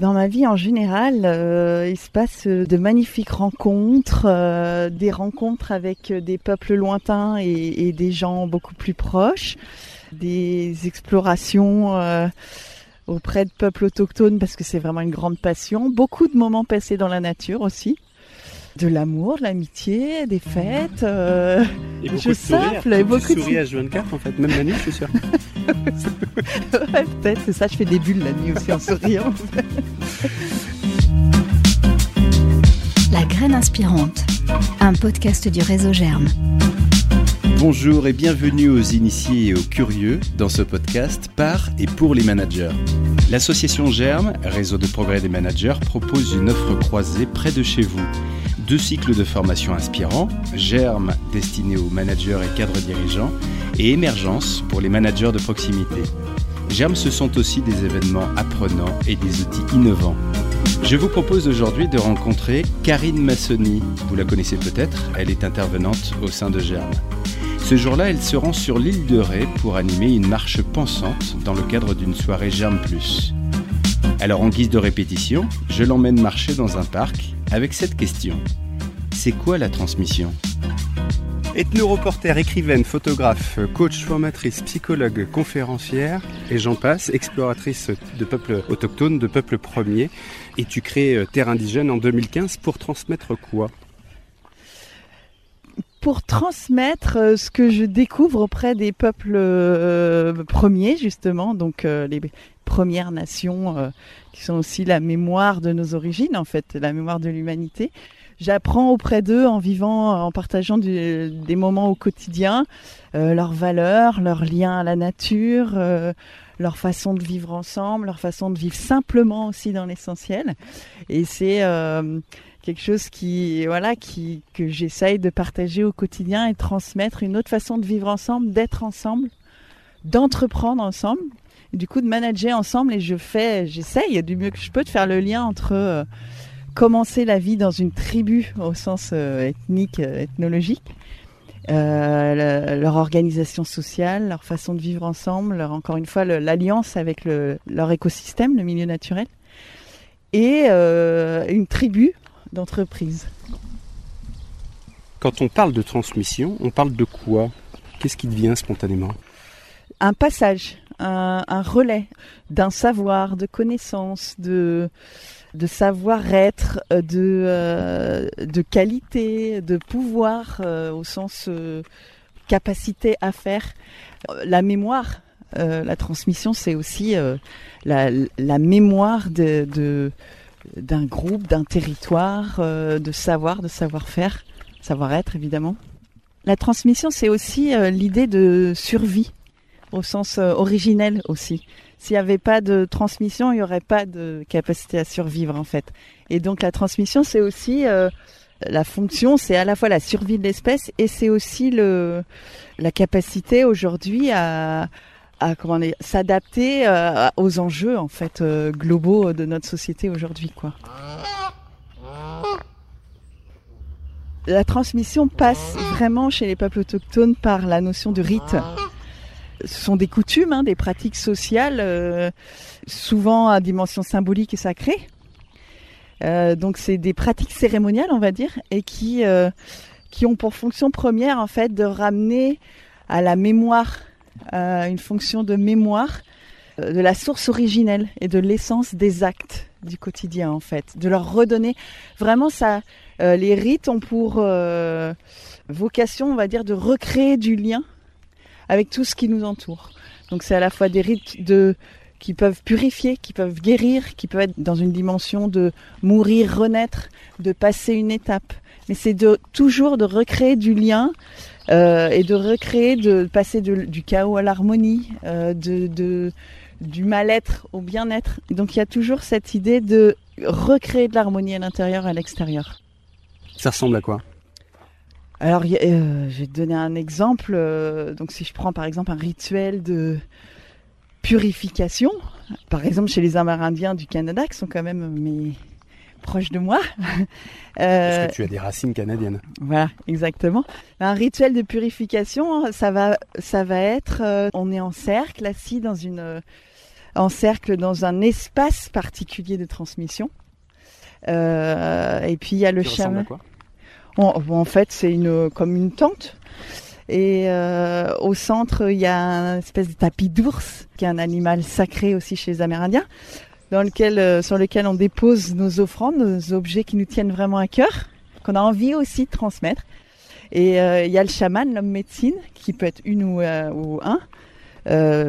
Dans ma vie en général, euh, il se passe de magnifiques rencontres, euh, des rencontres avec des peuples lointains et, des gens beaucoup plus proches, des explorations euh, auprès de peuples autochtones parce que c'est vraiment une grande passion, beaucoup de moments passés dans la nature aussi de l'amour, de l'amitié, des fêtes, euh, et beaucoup de simple, et beaucoup de sourires H24 en fait, même la nuit, je suis sûr. ouais, peut-être, c'est ça, je fais des bulles la nuit aussi en souriant. La graine inspirante, un podcast du réseau Germe. Bonjour et bienvenue aux initiés et aux curieux dans ce podcast par et pour les managers. L'association Germe, réseau de progrès des managers, propose une offre croisée près de chez vous deux cycles de formation inspirants, Germe destiné aux managers et cadres dirigeants, et Émergence pour les managers de proximité. Germe, ce sont aussi des événements apprenants et des outils innovants. Je vous propose aujourd'hui de rencontrer Karine Massoni. Vous la connaissez peut-être, elle est intervenante au sein de Germe. Ce jour-là, elle se rend sur l'île de Ré pour animer une marche pensante dans le cadre d'une soirée Germe. Alors en guise de répétition, je l'emmène marcher dans un parc avec cette question. C'est quoi la transmission? Ethno-reporter, écrivaine, photographe, coach, formatrice, psychologue, conférencière, et j'en passe, exploratrice de peuples autochtones, de peuples premiers. Et tu crées euh, Terre Indigène en 2015 pour transmettre quoi? Pour transmettre euh, ce que je découvre auprès des peuples euh, premiers, justement, donc les Premières Nations, qui sont aussi la mémoire de nos origines, en fait, la mémoire de l'humanité j'apprends auprès d'eux en vivant, en partageant des moments au quotidien, euh, leurs valeurs, leurs liens à la nature, euh, leur façon de vivre ensemble, leur façon de vivre simplement aussi dans l'essentiel. Et c'est euh, quelque chose qui, voilà, qui que j'essaye de partager au quotidien et transmettre une autre façon de vivre ensemble, d'être ensemble, d'entreprendre ensemble. du coup, de manager ensemble et je fais, j'essaye du mieux que je peux de faire le lien entre commencer la vie dans une tribu au sens euh, ethnique, euh, ethnologique. Euh, leur organisation sociale, leur façon de vivre ensemble, leur, encore une fois l'alliance avec le, leur écosystème, le milieu naturel, et une tribu d'entreprise. Quand on parle de transmission, on parle de quoi? Qu'est-ce qui devient spontanément? Un passage, un, un relais d'un savoir, de connaissances, de de savoir-être, euh, de, euh, de qualité, de pouvoir euh, au sens capacité à faire. La mémoire, la transmission, c'est aussi la, la, mémoire de, de d'un groupe, d'un territoire, de savoir, de savoir-faire, savoir-être évidemment. La transmission, c'est aussi l'idée de survie au sens originel aussi. S'il n'y avait pas de transmission, il n'y aurait pas de capacité à survivre en fait. Et donc la transmission, c'est aussi euh, la fonction, c'est à la fois la survie de l'espèce et c'est aussi le la capacité aujourd'hui à à comment s'adapter euh, aux enjeux en fait euh, globaux de notre société aujourd'hui quoi. La transmission passe vraiment chez les peuples autochtones par la notion de rite ce sont des coutumes, hein, des pratiques sociales, euh, souvent à dimension symbolique et sacrée. Donc c'est des pratiques cérémoniales, on va dire, et qui qui ont pour fonction première en fait de ramener à la mémoire, une fonction de mémoire de la source originelle et de l'essence des actes du quotidien en fait, de leur redonner vraiment ça. les rites ont pour vocation, on va dire, de recréer du lien avec tout ce qui nous entoure. Donc c'est à la fois des rites de qui peuvent purifier, qui peuvent guérir, qui peuvent être dans une dimension de mourir, renaître, de passer une étape. Mais c'est de toujours de recréer du lien euh, et de recréer, de passer du chaos à l'harmonie, euh, de, de, du mal-être au bien-être. Donc il y a toujours cette idée de recréer de l'harmonie à l'intérieur et à l'extérieur. Ça ressemble à quoi? Alors, euh, je vais te donner un exemple. Donc, si je prends par exemple un rituel de purification, par exemple chez les Amérindiens du Canada, qui sont quand même mes proches de moi. euh, Parce que tu as des racines canadiennes. Voilà, exactement. Un rituel de purification, ça va, ça va être, euh, on est en cercle, assis dans une en cercle dans un espace particulier de transmission. Euh, et puis il y a le chaman. en fait, c'est une comme une tente. Et euh, au centre, il y a un espèce de tapis d'ours, qui est un animal sacré aussi chez les Amérindiens, dans lequel, euh, sur lequel on dépose nos offrandes, nos objets qui nous tiennent vraiment à cœur, qu'on a envie aussi de transmettre. Et euh, il y a le chaman, l'homme médecine, qui peut être une ou, un,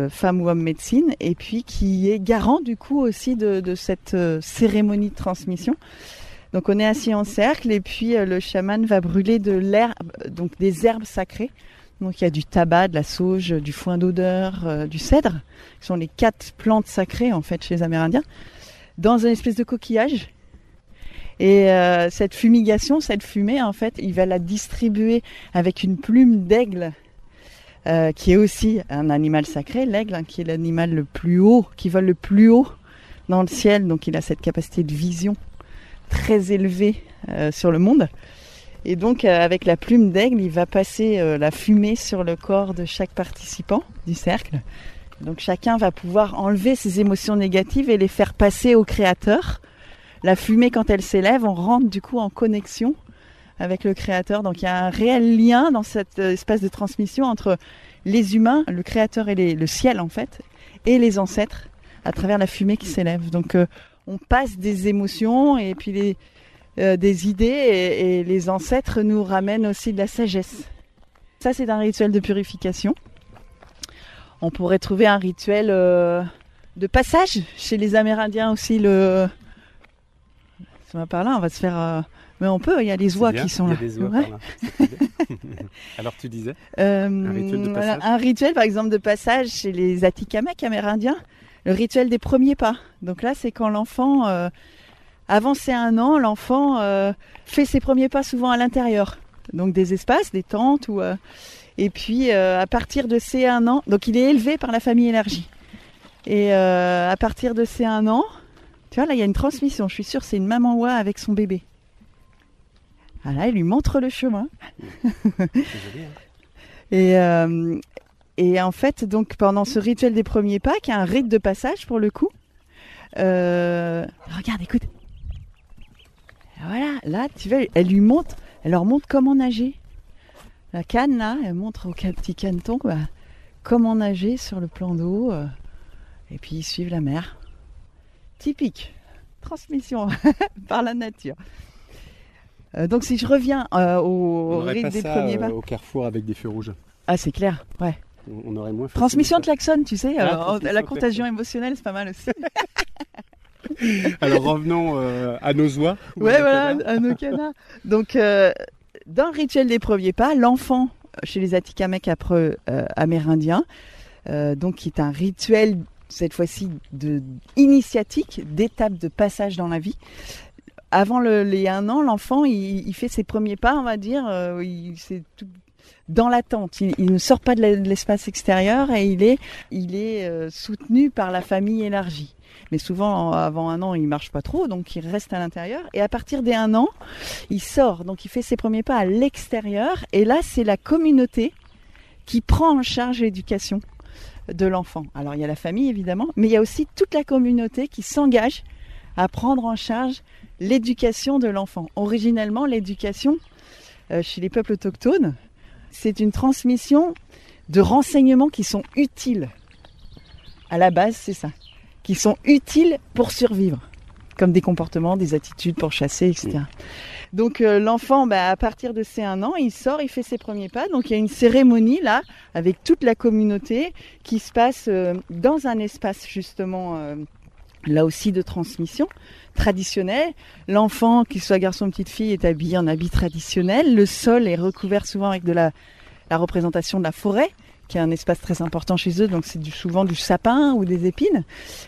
femme ou homme médecine, et puis qui est garant du coup aussi de, cette cérémonie de transmission. Donc on est assis en cercle et puis euh, le chaman va brûler de l'herbe, des herbes sacrées. Donc il y a du tabac, de la sauge, du foin d'odeur, euh, du cèdre, qui sont les quatre plantes sacrées en fait chez les Amérindiens, dans une espèce de coquillage. Et euh, cette fumigation, cette fumée, en fait, il va la distribuer avec une plume d'aigle, qui est aussi un animal sacré, l'aigle, hein, qui est l'animal le plus haut, qui vole le plus haut dans le ciel, donc il a cette capacité de vision très élevée euh, sur le monde. Et donc, euh, avec la plume d'aigle, il va passer euh, la fumée sur le corps de chaque participant du cercle. Donc, chacun va pouvoir enlever ses émotions négatives et les faire passer au créateur. La fumée, quand elle s'élève, on rentre du coup en connexion avec le créateur. Donc, il y a un réel lien dans cet espace de transmission entre les humains, le créateur et le ciel, en fait, et les ancêtres à travers la fumée qui s'élève. Donc, on passe des émotions et puis les, euh, des idées et, et les ancêtres nous ramènent aussi de la sagesse. Ça, c'est un rituel de purification. On pourrait trouver un rituel euh, de passage chez les Amérindiens aussi. Le... Ça va par là, on va se faire. euh, Mais on peut, il y a les oies bien, qui sont il y là. a des oies Ouais. là. Alors tu disais Un rituel de passage un rituel, par exemple, de passage chez les Atikamekw amérindiens, le rituel des premiers pas. Donc là, c'est quand l'enfant, euh, avant ses un an, l'enfant euh, fait ses premiers pas souvent à l'intérieur. Donc des espaces, des tentes, ou, euh, et puis à partir de ses un an, donc il est élevé par la famille élargie. Et à partir de ses un an, tu vois, là, il y a une transmission. Je suis sûre, c'est une maman oie avec son bébé. Ah là, il lui montre le chemin. Joli, hein. Et, euh, et en fait, donc pendant ce rituel des premiers pas, qui est un rite de passage pour le coup, euh, regarde, écoute. Voilà, là, tu vois, elle lui montre, elle leur montre comment nager. La canne, là, elle montre au petit caneton bah, comment nager sur le plan d'eau. euh, et puis ils suivent la mer. Typique. Transmission par la nature. Euh, donc si je reviens au rite des premiers pas. au carrefour avec des feux rouges. Ah, c'est clair, ouais. On aurait moins. Transmission de klaxon, tu sais, Ah, euh, transmission la contagion émotionnelle, c'est pas mal aussi. Alors revenons euh, à nos oies. ou ouais, voilà, canards. à nos canards. Donc, euh, dans le rituel des premiers pas, l'enfant chez les Atikamekw après, amérindiens, donc qui est un rituel cette fois-ci de initiatique, d'étape de passage dans la vie. Avant le, les un an, l'enfant, il, il fait ses premiers pas, on va dire, il, c'est tout dans l'attente. Il, il ne sort pas de la- l'espace extérieur et il est, il est euh, soutenu par la famille élargie. Mais souvent, avant un an, il marche pas trop, donc il reste à l'intérieur. Et à partir des un an, il sort, donc il fait ses premiers pas à l'extérieur. Et là, c'est la communauté qui prend en charge l'éducation de l'enfant. Alors, il y a la famille, évidemment, mais il y a aussi toute la communauté qui s'engage à prendre en charge l'éducation de l'enfant. Originellement, l'éducation euh, chez les peuples autochtones, c'est une transmission de renseignements qui sont utiles. À la base, c'est ça. Qui sont utiles pour survivre. Comme des comportements, des attitudes pour chasser, etc. Donc euh, l'enfant, bah, à partir de ses un an, il sort, il fait ses premiers pas. Donc il y a une cérémonie là, avec toute la communauté, qui se passe euh, dans un espace justement, euh, là aussi de transmission traditionnelle. L'enfant, qu'il soit garçon ou petite fille, est habillé en habit traditionnel. Le sol est recouvert souvent avec de la, représentation de la forêt qui est un espace très important chez eux, donc c'est du, souvent du sapin ou des épines.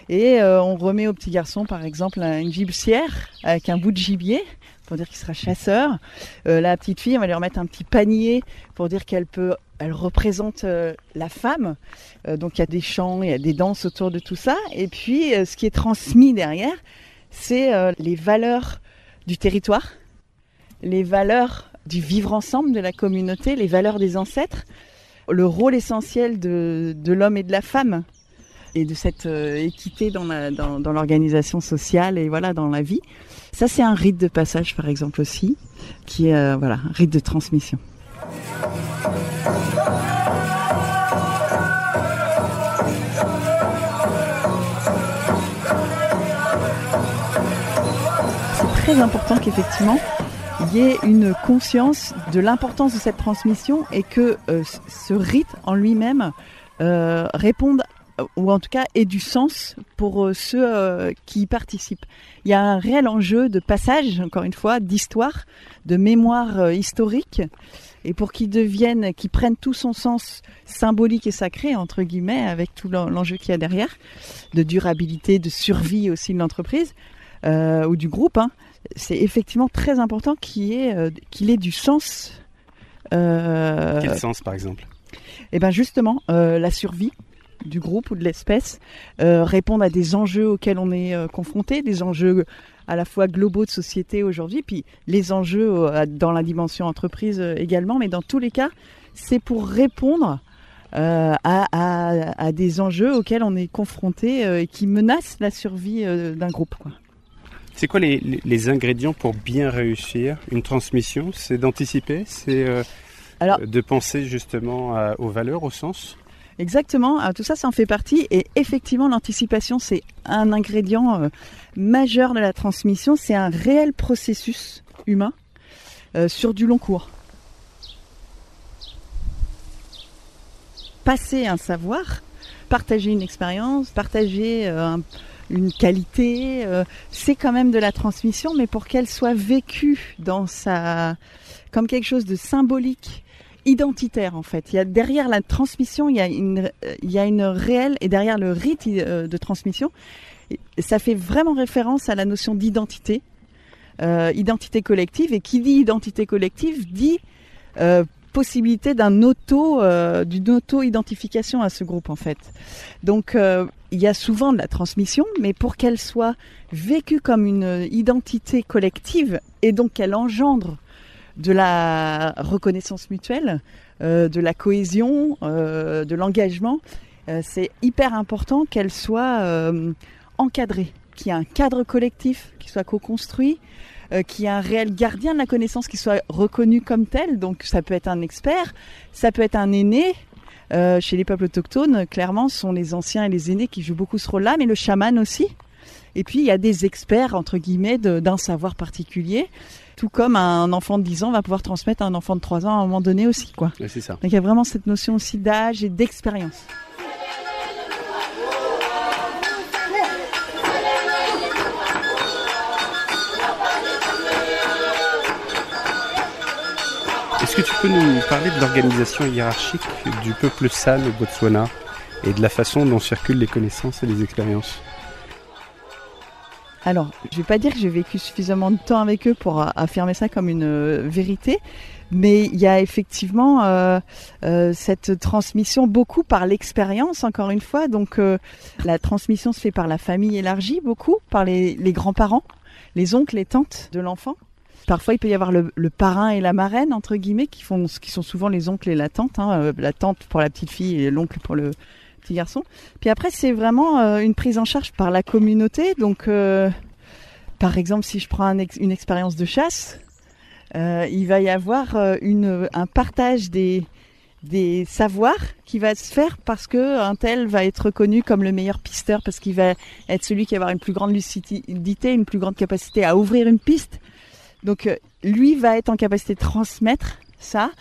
Et euh, on remet au petit garçon, par exemple, un- une gibecière avec un bout de gibier pour dire qu'il sera chasseur. Euh, la petite fille, on va lui remettre un petit panier pour dire qu'elle peut, elle représente euh, la femme. Donc il y a des chants, il y a des danses autour de tout ça. Et puis ce qui est transmis derrière, c'est euh, les valeurs du territoire, les valeurs du vivre ensemble de la communauté, les valeurs des ancêtres, le rôle essentiel de, l'homme et de la femme et de cette euh, équité dans l'organisation sociale et voilà dans la vie. Ça, c'est un rite de passage, par exemple aussi, qui est euh, un rite de transmission. Très important qu'effectivement il y ait une conscience de l'importance de cette transmission et que euh, ce rite en lui-même euh, réponde euh, ou en tout cas ait du sens pour ceux qui y participent. Il y a un réel enjeu de passage, encore une fois, d'histoire, de mémoire historique, et pour qu'il devienne, qu'il prenne tout son sens symbolique et sacré, entre guillemets, avec tout l'en- l'enjeu qu'il y a derrière, de durabilité, de survie aussi de l'entreprise ou du groupe, hein, c'est effectivement très important qu'il ait, euh, qu'il ait du sens. Euh, Quel sens, par exemple? Et ben justement, euh, la survie du groupe ou de l'espèce, euh, répondre à des enjeux auxquels on est euh, confronté, des enjeux à la fois globaux de société aujourd'hui, puis les enjeux euh, dans la dimension entreprise également, mais dans tous les cas, c'est pour répondre à, à- à des enjeux auxquels on est confronté et qui menacent la survie d'un groupe. Quoi. C'est quoi les, les- les ingrédients pour bien réussir une transmission? C'est d'anticiper, c'est euh, de penser justement à- aux valeurs, au sens? Exactement, Ah, tout ça, ça en fait partie. Et effectivement, l'anticipation, c'est un ingrédient euh, majeur de la transmission. C'est un réel processus humain euh, sur du long cours. Passer un savoir, partager une expérience, partager euh, un- une qualité, euh, c'est quand même de la transmission, mais pour qu'elle soit vécue dans sa comme quelque chose de symbolique identitaire en fait. Il y a derrière la transmission, il y a une, il y a une réelle et derrière le rite euh, de transmission, ça fait vraiment référence à la notion d'identité, euh, identité collective. Et qui dit identité collective dit possibilité d'un auto, d'une auto-identification à ce groupe en fait. Donc il y a souvent de la transmission, mais pour qu'elle soit vécue comme une identité collective et donc qu'elle engendre de la reconnaissance mutuelle, euh, de la cohésion, euh, de l'engagement. Euh, c'est hyper important qu'elle soit encadrée, qu'il y ait un cadre collectif qui soit co-construit, qu'il y ait un réel gardien de la connaissance qui soit reconnu comme tel. Donc ça peut être un expert, ça peut être un aîné. Euh, chez les peuples autochtones, clairement, ce sont les anciens et les aînés qui jouent beaucoup ce rôle-là, mais le chaman aussi. Et puis il y a des experts, entre guillemets, d'un savoir particulier. Tout comme un enfant de 10 ans va pouvoir transmettre à un enfant de 3 ans à un moment donné aussi, quoi. C'est ça. Donc il y a vraiment cette notion aussi d'âge et d'expérience. Est-ce que tu peux nous parler de l'organisation hiérarchique du peuple San au Botswana et de la façon dont circulent les connaissances et les expériences? Alors, je vais pas dire que j'ai vécu suffisamment de temps avec eux pour affirmer ça comme une euh, vérité, mais il y a effectivement euh, euh, cette transmission beaucoup par l'expérience, encore une fois. Donc, la transmission se fait par la famille élargie, beaucoup, par les, les grands-parents, les oncles, les tantes de l'enfant. Parfois, il peut y avoir le, parrain et la marraine, entre guillemets, qui, font, qui sont souvent les oncles et la tante. hein, euh, la tante pour la petite fille et l'oncle pour le petit garçon. Puis après, c'est vraiment euh, une prise en charge par la communauté. Donc, euh, par exemple, si je prends une expérience de chasse, il va y avoir un partage des, savoirs qui va se faire parce que un tel va être reconnu comme le meilleur pisteur parce qu'il va être celui qui va avoir une plus grande lucidité, une plus grande capacité à ouvrir une piste. Donc euh, lui va être en capacité de transmettre ça,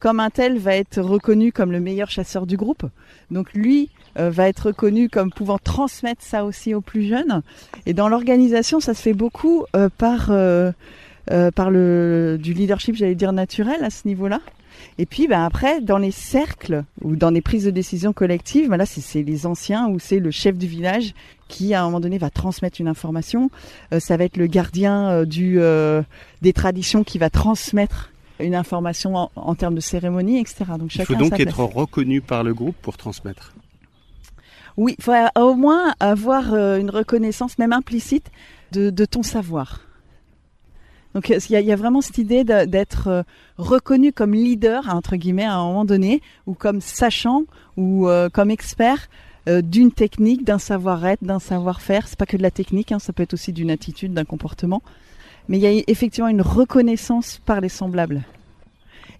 comme un tel va être reconnu comme le meilleur chasseur du groupe. Donc lui euh, va être reconnu comme pouvant transmettre ça aussi aux plus jeunes. Et dans l'organisation, ça se fait beaucoup euh, par par le du leadership, j'allais dire naturel à ce niveau-là. Et puis ben, après, dans les cercles ou dans les prises de décision collectives, ben là c'est- les anciens ou c'est le chef du village qui à un moment donné va transmettre une information. Euh, ça va être le gardien euh, du euh, des traditions qui va transmettre une information en, en termes de cérémonie, etc. Donc Il chacun faut a donc être reconnu par le groupe pour transmettre. Oui, il faut au moins avoir une reconnaissance, même implicite, de, de ton savoir. Donc il y, a- vraiment cette idée d'être euh, reconnu comme leader, entre guillemets, à un moment donné, ou comme sachant, ou euh, comme expert euh, d'une technique, d'un savoir-être, d'un savoir-faire? C'est pas que de la technique, hein, ça peut être aussi d'une attitude, d'un comportement. Mais il y a effectivement une reconnaissance par les semblables.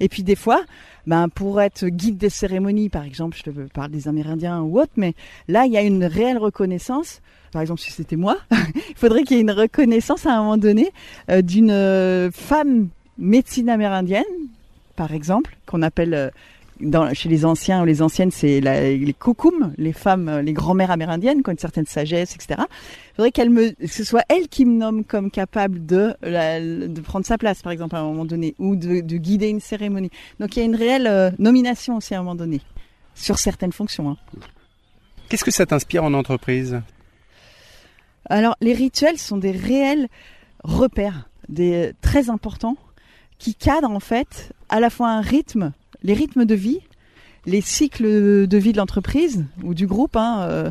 Et puis des fois, ben, pour être guide des cérémonies, par exemple, je te parle des Amérindiens ou autres, mais là, il y a une réelle reconnaissance. Par exemple, si c'était moi, il faudrait qu'il y ait une reconnaissance à un moment donné euh, d'une euh, femme médecine amérindienne, par exemple, qu'on appelle euh, chez les anciens ou les anciennes, c'est les koukoum, les femmes, les grand-mères amérindiennes qui ont une certaine sagesse, etc. Il faudrait qu'elle me, que ce soit elle qui me nomme comme capable de, prendre sa place, par exemple, à un moment donné, ou de, de guider une cérémonie. Donc il y a une réelle nomination aussi à un moment donné, sur certaines fonctions. Hein. Qu'est-ce que ça t'inspire en entreprise? Alors les rituels sont des réels repères, des très importants, qui cadrent en fait à la fois un rythme les rythmes de vie, les cycles de vie de l'entreprise ou du groupe, hein, euh,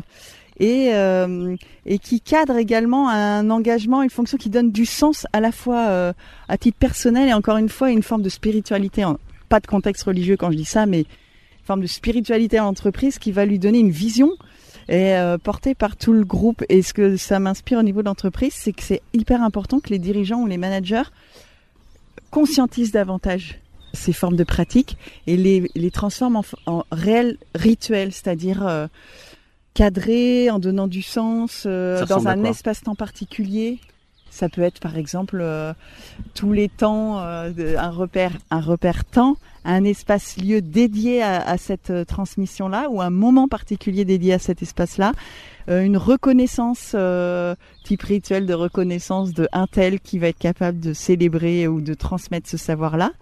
et, euh, et qui cadre également un engagement, une fonction qui donne du sens à la fois euh, à titre personnel et encore une fois une forme de spiritualité, pas de contexte religieux quand je dis ça, mais une forme de spiritualité à l'entreprise qui va lui donner une vision et portée par tout le groupe. Et ce que ça m'inspire au niveau de l'entreprise, c'est que c'est hyper important que les dirigeants ou les managers conscientisent davantage ces formes de pratiques et les, les transforme en, en réels rituels, c'est-à-dire euh, cadrés, en donnant du sens, euh, dans un espace-temps particulier. Ça peut être par exemple euh, tous les temps, un repère, un repère temps, un espace-lieu dédié à, à cette transmission-là ou un moment particulier dédié à cet espace-là. une reconnaissance type rituel de reconnaissance de un tel qui va être capable de célébrer ou de transmettre ce savoir-là.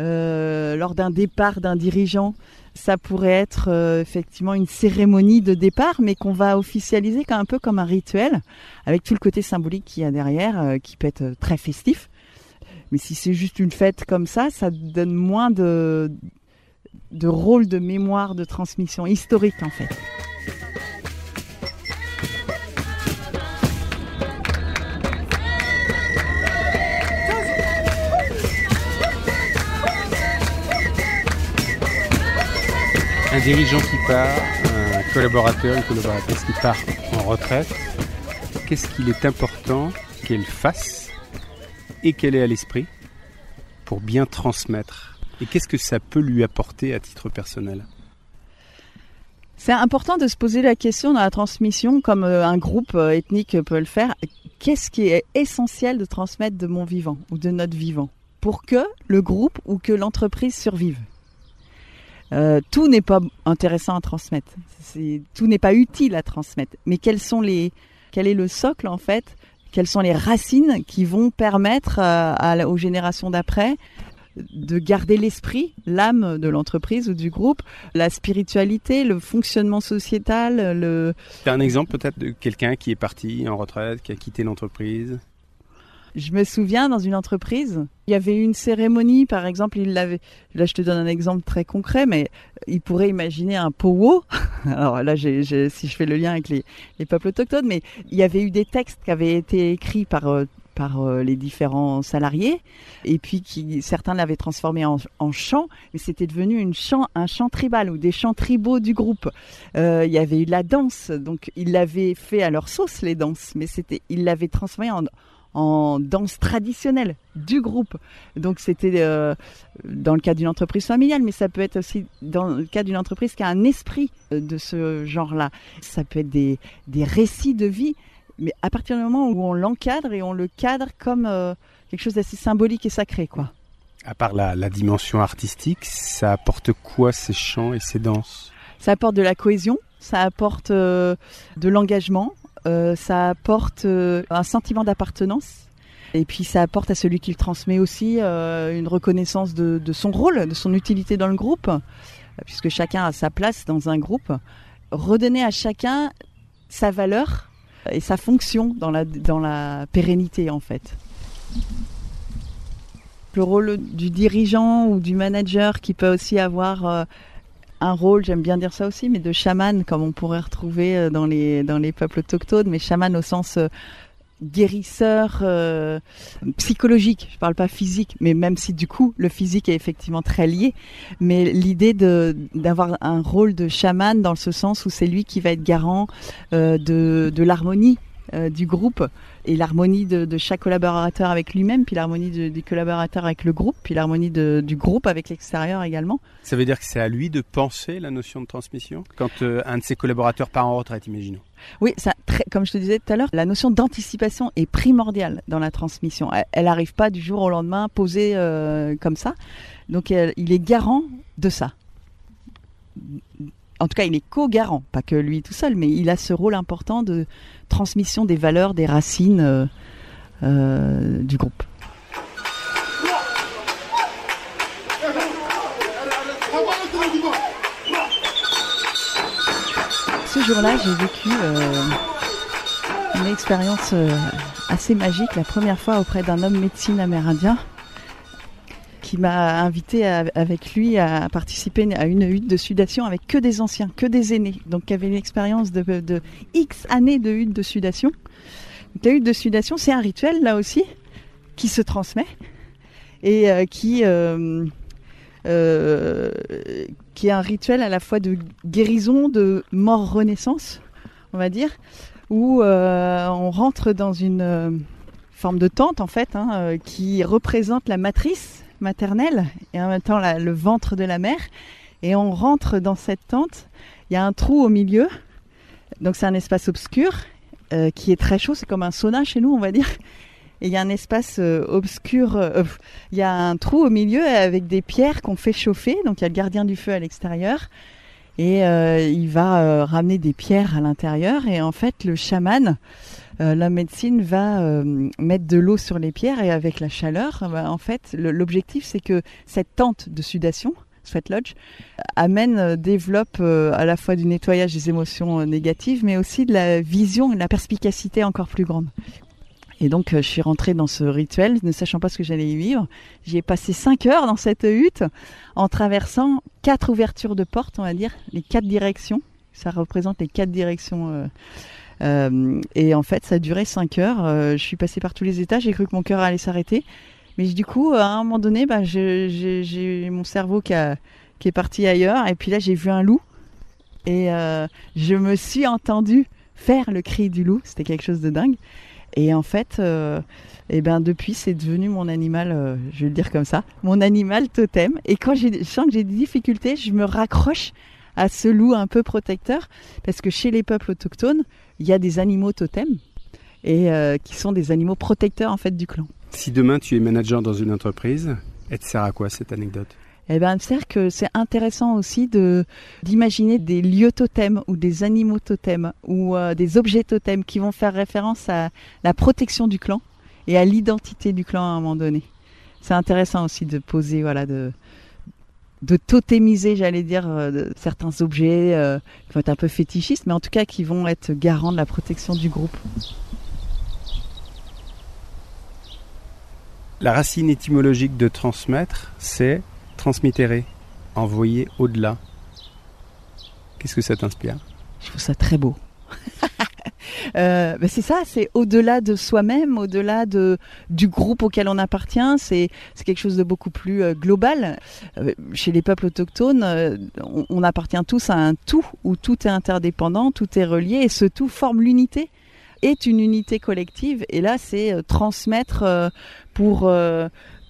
Euh, lors d'un départ d'un dirigeant, ça pourrait être euh, effectivement une cérémonie de départ, mais qu'on va officialiser un peu comme un rituel, avec tout le côté symbolique qu'il y a derrière, euh, qui peut être très festif. Mais si c'est juste une fête comme ça, ça donne moins de, de rôle de mémoire, de transmission historique en fait. Un dirigeant qui part, un collaborateur, une collaboratrice qui part en retraite, qu'est-ce qu'il est important qu'elle fasse et qu'elle ait à l'esprit pour bien transmettre? Et qu'est-ce que ça peut lui apporter à titre personnel? C'est important de se poser la question dans la transmission, comme euh, un groupe euh, ethnique peut le faire. Qu'est-ce qui est essentiel de transmettre de mon vivant ou de notre vivant pour que le groupe ou que l'entreprise survive? Euh, tout n'est pas intéressant à transmettre. tout n'est pas utile à transmettre. Mais quels sont les, quel est le socle en fait? Quelles sont les racines qui vont permettre euh, aux générations d'après de garder l'esprit, l'âme de l'entreprise ou du groupe, la spiritualité, le fonctionnement sociétal, le. un exemple peut-être de quelqu'un qui est parti en retraite, qui a quitté l'entreprise? Je me souviens dans une entreprise, il y avait une cérémonie, par exemple, il l'avait. Là, je te donne un exemple très concret, mais il pourrait imaginer un powwow. Alors là, si je fais le lien avec les, peuples autochtones, mais il y avait eu des textes qui avaient été écrits par euh, par euh, les différents salariés, et puis qui certains l'avaient transformé en, chant, mais c'était devenu chant, un chant tribal ou des chants tribaux du groupe. Euh, il y avait eu la danse, donc ils l'avaient fait à leur sauce les danses, mais c'était ils l'avaient transformé en en danse traditionnelle du groupe. Donc c'était euh, dans le cas d'une entreprise familiale, mais ça peut être aussi dans le cas d'une entreprise qui a un esprit euh, de ce genre-là. Ça peut être des, des, récits de vie, mais à partir du moment où on l'encadre et on le cadre comme euh, quelque chose d'assez symbolique et sacré, quoi. À part la, la dimension artistique, ça apporte quoi ces chants et ces danses? Ça apporte de la cohésion, ça apporte de l'engagement, ça apporte euh, un sentiment d'appartenance. Et puis ça apporte à celui qui le transmet aussi euh, une reconnaissance de, son rôle, de son utilité dans le groupe, puisque chacun a sa place dans un groupe. Redonner à chacun sa valeur et sa fonction dans la, dans la pérennité en fait. Le rôle du dirigeant ou du manager qui peut aussi avoir un rôle, j'aime bien dire ça aussi, mais de chaman, comme on pourrait retrouver euh, dans les, dans les peuples autochtones, mais chaman au sens euh, guérisseur euh, psychologique. Je parle pas physique, mais même si du coup le physique est effectivement très lié, mais l'idée de d'avoir un rôle de chaman dans ce sens où c'est lui qui va être garant de de l'harmonie du groupe et l'harmonie de, de, chaque collaborateur avec lui-même, puis l'harmonie des collaborateurs avec le groupe, puis l'harmonie du groupe avec l'extérieur également. Ça veut dire que c'est à lui de penser la notion de transmission quand euh, un de ses collaborateurs part en retraite, imaginons. Oui, ça, très, comme je te disais tout à l'heure, la notion d'anticipation est primordiale dans la transmission. Elle n'arrive pas du jour au lendemain posée euh, comme ça. Donc il est garant de ça en tout cas, il est co-garant, pas que lui tout seul, mais il a ce rôle important de transmission des valeurs, des racines euh, euh, du groupe. Ce jour-là, j'ai vécu euh, une expérience assez magique, la première fois auprès d'un homme médecine amérindien qui m'a invité avec lui à participer à une hutte de sudation avec que des anciens, que des aînés, donc qui avaient une expérience de, X années de hutte de sudation. la hutte de sudation, c'est un rituel là aussi qui se transmet et euh, qui euh, euh, qui est un rituel à la fois de guérison, de mort-renaissance, on va dire, où on rentre dans une forme de tente en fait, hein, qui représente la matrice maternelle et en même temps le ventre de la mère. Et on rentre dans cette tente. Il y a un trou au milieu. Donc c'est un espace obscur euh, qui est très chaud. C'est comme un sauna chez nous, on va dire. Et il y a un espace euh, obscur. Euh, il y a un trou au milieu avec des pierres qu'on fait chauffer. Donc il y a le gardien du feu à l'extérieur. Et il va ramener des pierres à l'intérieur. Et en fait, le chaman euh, la médecine va euh, mettre de l'eau sur les pierres et avec la chaleur, bah, en fait, l'objectif c'est que cette tente de sudation, Sweat Lodge, amène, euh, développe à la fois du nettoyage des émotions négatives, mais aussi de la vision et de la perspicacité encore plus grande. Et donc, je suis rentrée dans ce rituel, ne sachant pas ce que j'allais y vivre. J'y ai passé cinq heures dans cette hutte, en traversant quatre ouvertures de portes, on va dire, les quatre directions. Ça représente les quatre directions euh, et en fait, ça a duré 5 heures. Euh, je suis passée par tous les étages, j'ai cru que mon cœur allait s'arrêter. Mais du coup, à un moment donné, bah, j'ai mon cerveau qui, est parti ailleurs. Et puis là, j'ai vu un loup. Et euh, je me suis entendue faire le cri du loup. C'était quelque chose de dingue. Et en fait, euh, et ben depuis, c'est devenu mon animal, euh, je vais le dire comme ça, mon animal totem. Et quand je sens que j'ai des difficultés, je me raccroche à ce loup un peu protecteur, parce que chez les peuples autochtones, il y a des animaux totems et euh, qui sont des animaux protecteurs en fait du clan. Si demain tu es manager dans une entreprise, elle te sert à quoi cette anecdote? Eh ben, elle me sert que c'est intéressant aussi de d'imaginer des lieux totems ou des animaux totems ou euh, des objets totems qui vont faire référence à la protection du clan et à l'identité du clan à un moment donné. C'est intéressant aussi de poser voilà de de totémiser, j'allais dire, euh, certains objets euh, qui vont être un peu fétichistes, mais en tout cas qui vont être garants de la protection du groupe. La racine étymologique de transmettre, c'est transmittere, envoyer au-delà. Qu'est-ce que ça t'inspire? Je trouve ça très beau. Euh, ben c'est ça, c'est au-delà de soi-même, au-delà de du groupe auquel on appartient. C'est c'est quelque chose de beaucoup plus euh, global. Euh, chez les peuples autochtones, on, on, appartient tous à un tout où tout est interdépendant, tout est relié et ce tout forme l'unité est une unité collective. Et là, c'est transmettre pour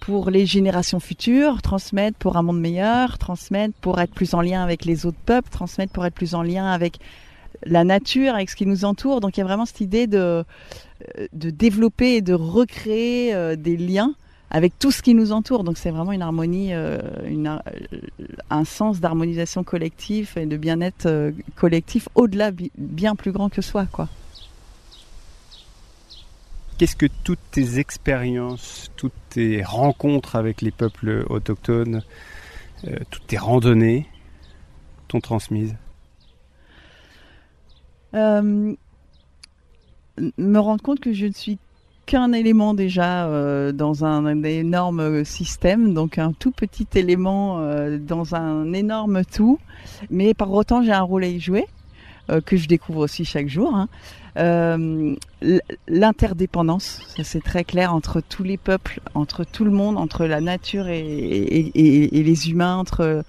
pour les générations futures, transmettre pour un monde meilleur, transmettre pour être plus en lien avec les autres peuples, transmettre pour être plus en lien avec la nature, avec ce qui nous entoure. Donc il y a vraiment cette idée de, euh, développer et de recréer euh, des liens avec tout ce qui nous entoure. Donc c'est vraiment une harmonie, euh, une, un sens d'harmonisation collective et de bien-être collectif au-delà, bien plus grand que soi. quoi. Qu'est-ce que toutes tes expériences, toutes tes rencontres avec les peuples autochtones, toutes tes randonnées t'ont transmises euh, me rendre compte que je ne suis qu'un élément déjà euh, dans un, énorme système, donc un tout petit élément euh, dans un énorme tout, mais par autant j'ai un rôle à y jouer. que je découvre aussi chaque jour. Hein. L'interdépendance, ça c'est très clair entre tous les peuples, entre tout le monde, entre la nature et les humains, entre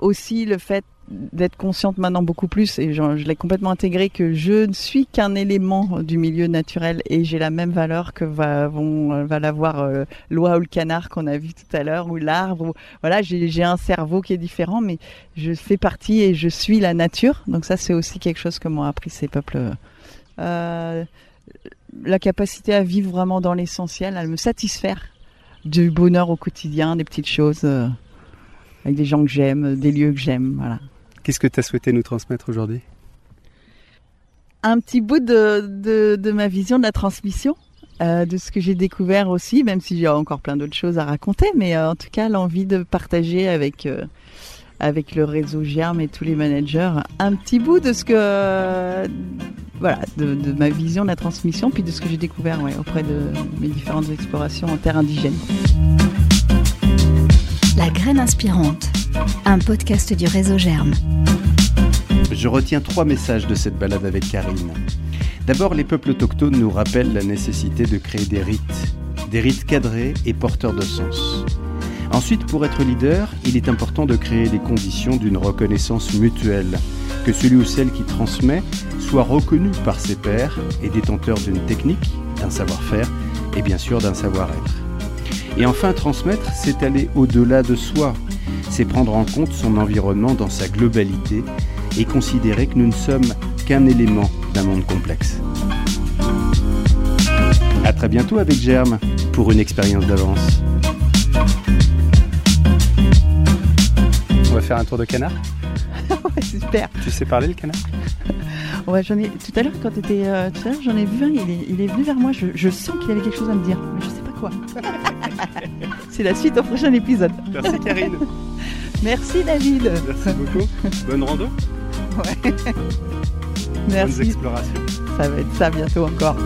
aussi le fait d'être consciente maintenant beaucoup plus et je, l'ai complètement intégré que je ne suis qu'un élément du milieu naturel et j'ai la même valeur que va l'avoir euh, l'oie ou le canard qu'on a vu tout à l'heure ou l'arbre voilà j'ai un cerveau qui est différent mais je fais partie et je suis la nature. Donc ça c'est aussi quelque chose que m'ont appris ces peuples euh, la capacité à vivre vraiment dans l'essentiel à me satisfaire du bonheur au quotidien des petites choses euh, avec des gens que j'aime des lieux que j'aime Qu'est-ce que tu as souhaité nous transmettre aujourd'hui? Un petit bout de, ma vision de la transmission, euh, de ce que j'ai découvert aussi, même si j'ai encore plein d'autres choses à raconter, mais euh, en tout cas l'envie de partager avec, euh, le réseau Germe et tous les managers un petit bout de ce que... voilà, de, ma vision de la transmission, puis de ce que j'ai découvert auprès de mes différentes explorations en terre indigène. La graine inspirante, un podcast du réseau Germe. Je retiens trois messages de cette balade avec Karine. D'abord, les peuples autochtones nous rappellent la nécessité de créer des rites, des rites cadrés et porteurs de sens. Ensuite, pour être leader, il est important de créer les conditions d'une reconnaissance mutuelle, que celui ou celle qui transmet soit reconnu par ses pairs et détenteur d'une technique, d'un savoir-faire et bien sûr d'un savoir-être. Et enfin, transmettre, c'est aller au-delà de soi, c'est prendre en compte son environnement dans sa globalité et considérer que nous ne sommes qu'un élément d'un monde complexe. À très bientôt avec Germe pour une expérience d'avance. On va faire un tour de canard ouais, super. Tu sais parler le canard? Ouais, j'en ai tout à l'heure quand tu étais euh, tout à l'heure, j'en ai vu un, il est, il est venu vers moi, je, je sens qu'il avait quelque chose à me dire, mais je sais pas quoi. C'est la suite au prochain épisode. Merci Karine. Merci David. Merci beaucoup. Bonne rando. Ouais. Merci. Bonnes explorations. Ça va être ça bientôt encore.